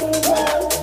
Música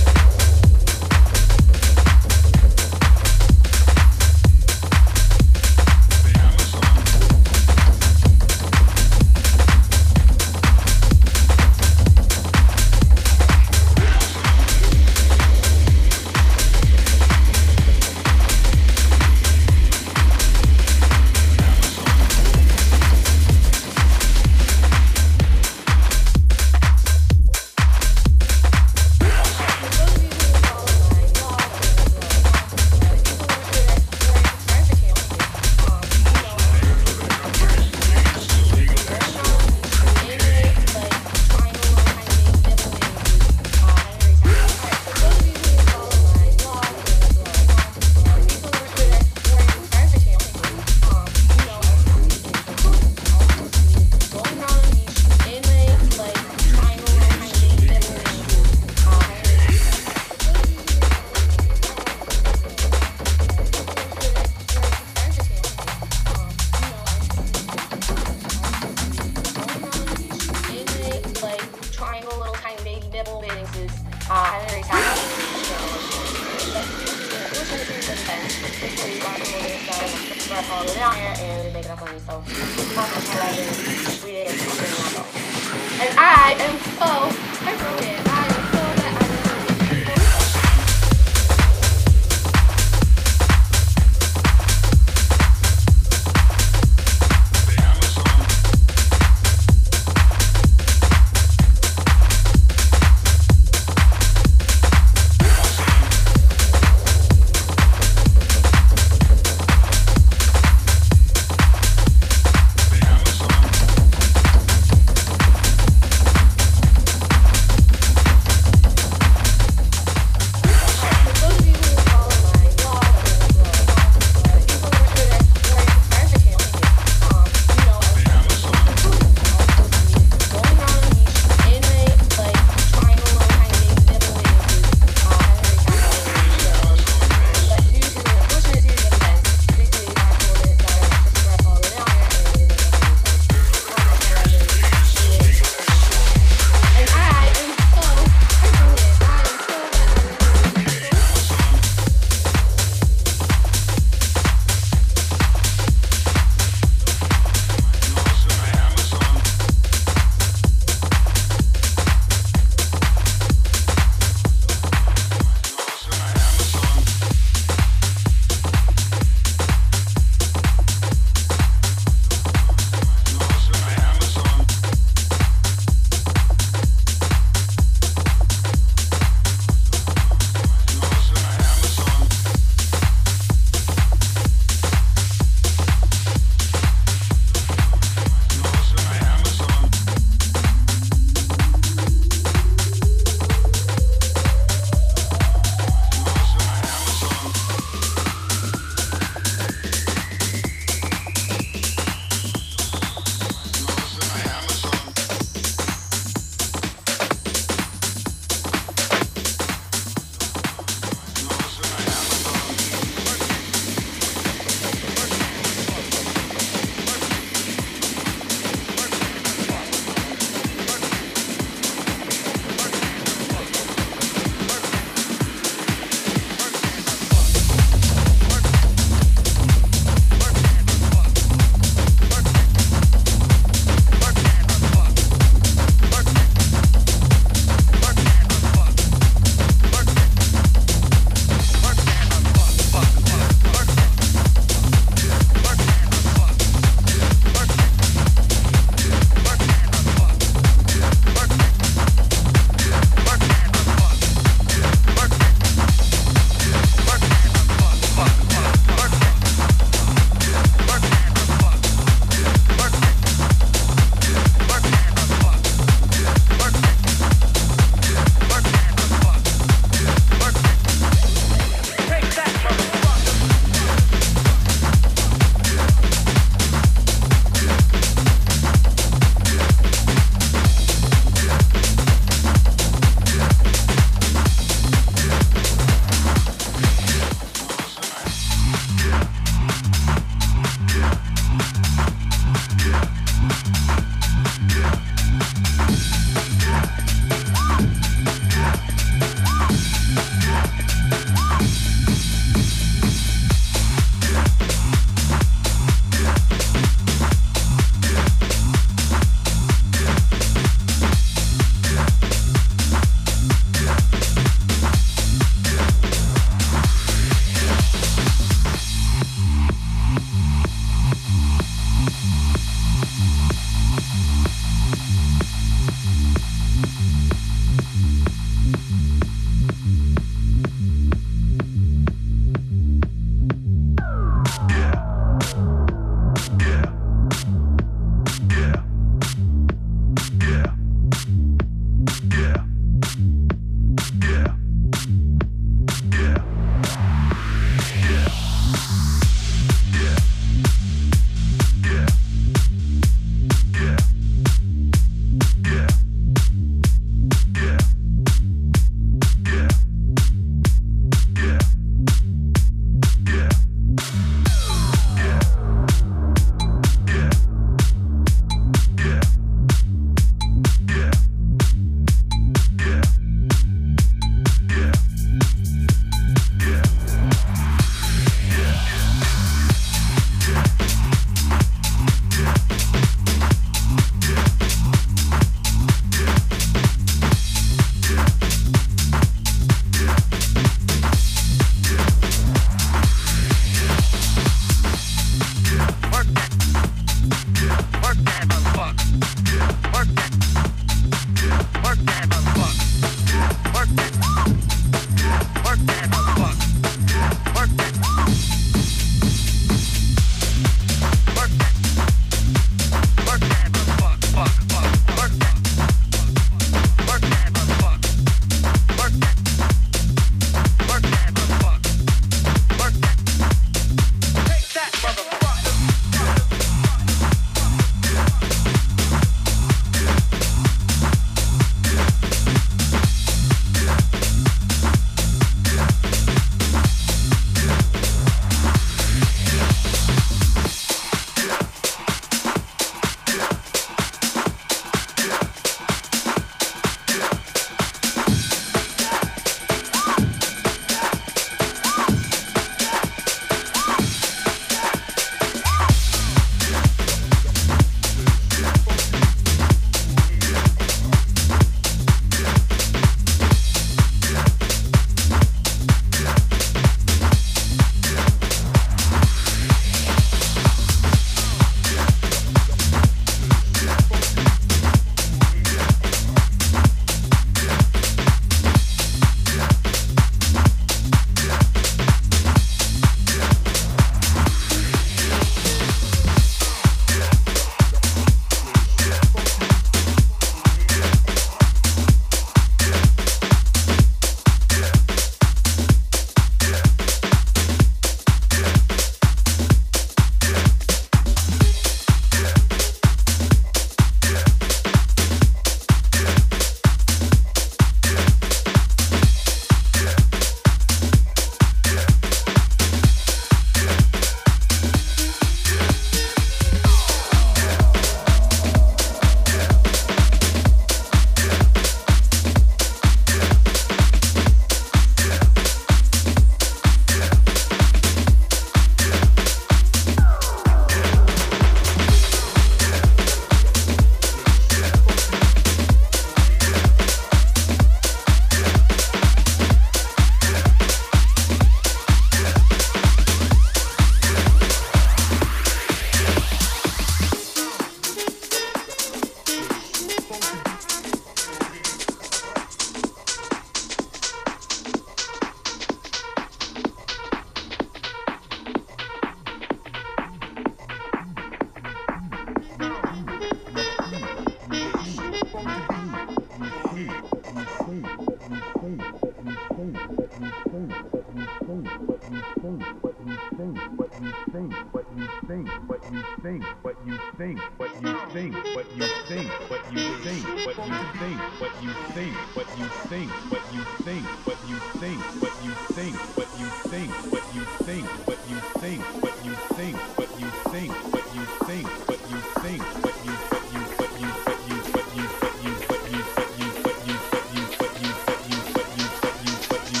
think, what you think, what you think, what you think, what you think, what you think, what you think, what you think, what you think, what you think, what you think, what you think, what you what you what you what you what you what you what you what you what you what you what you what you what you what you what you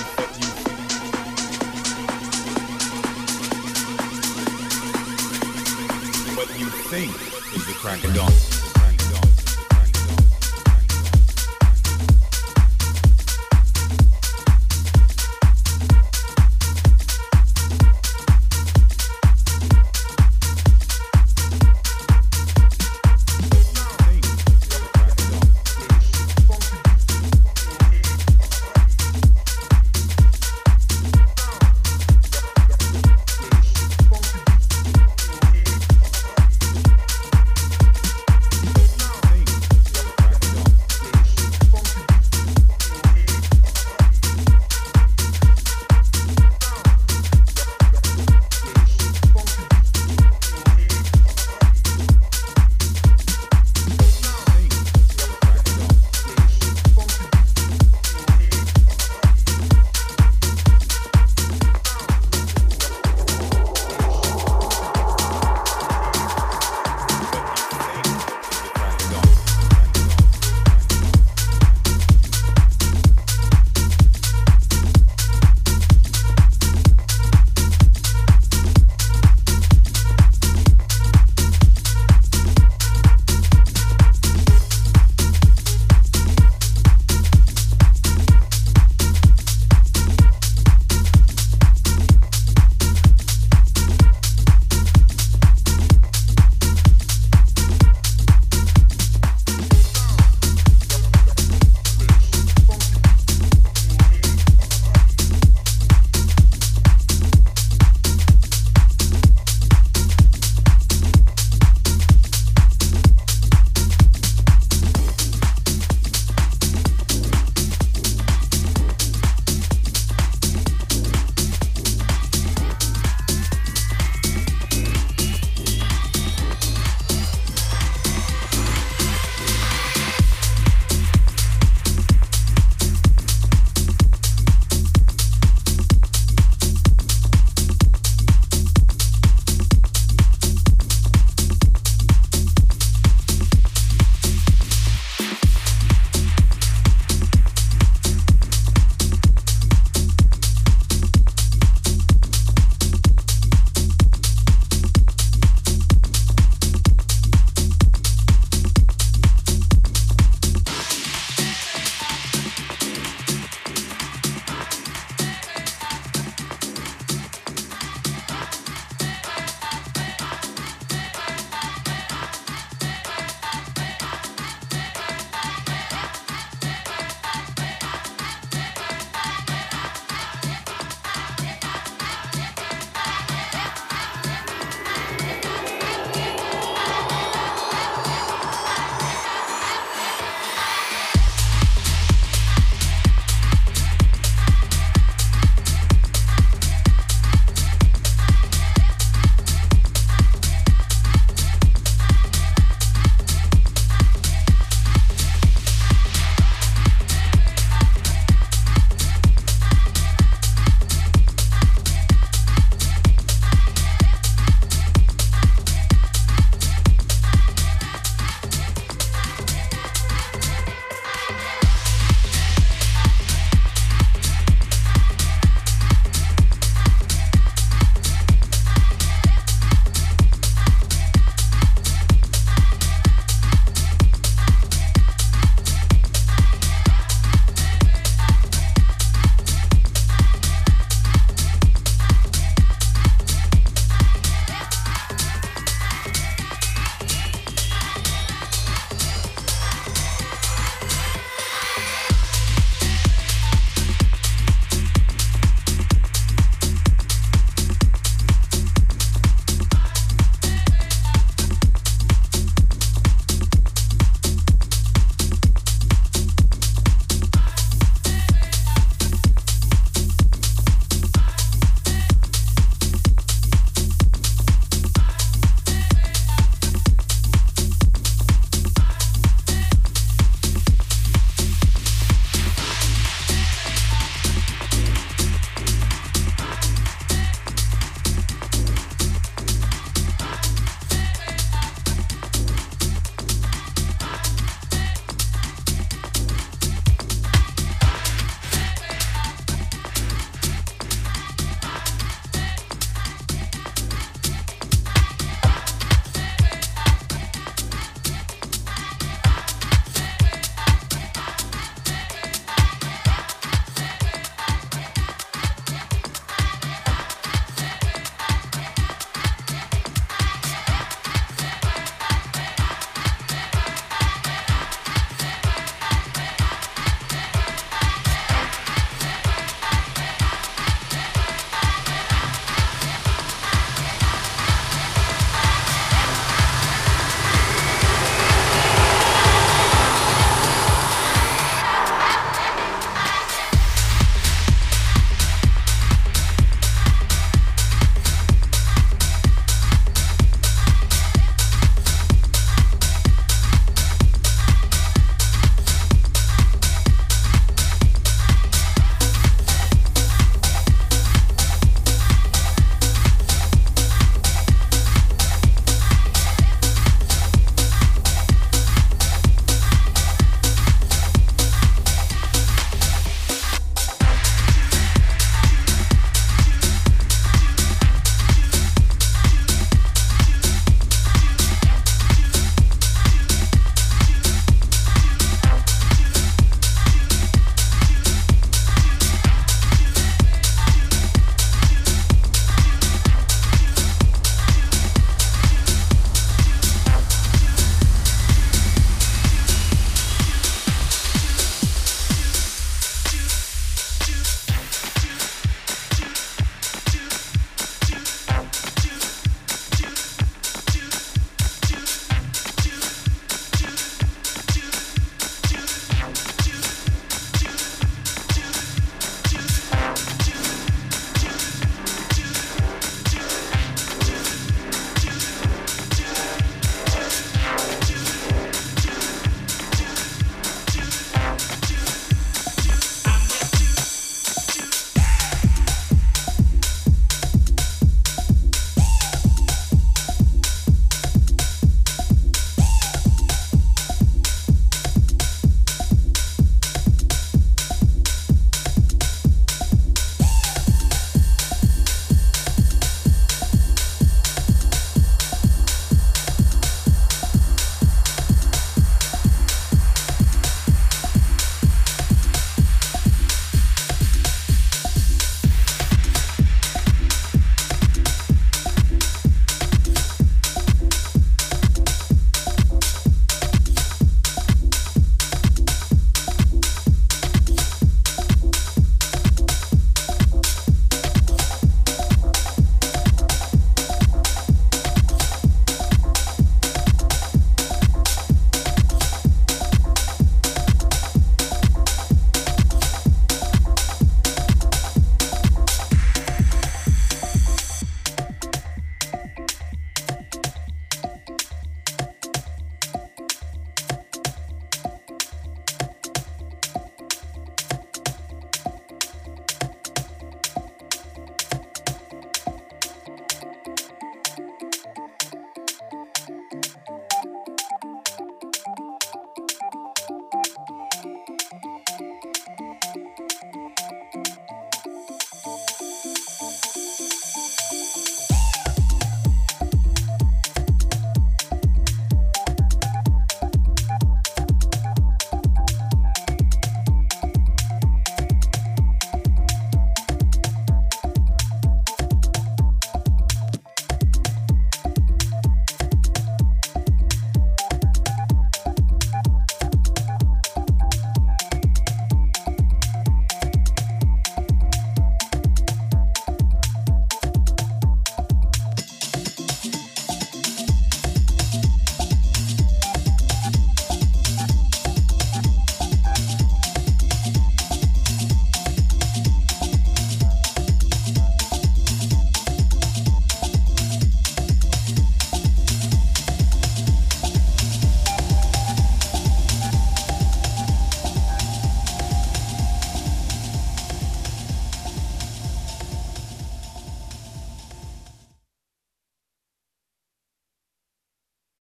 what you think is the crack of dawn.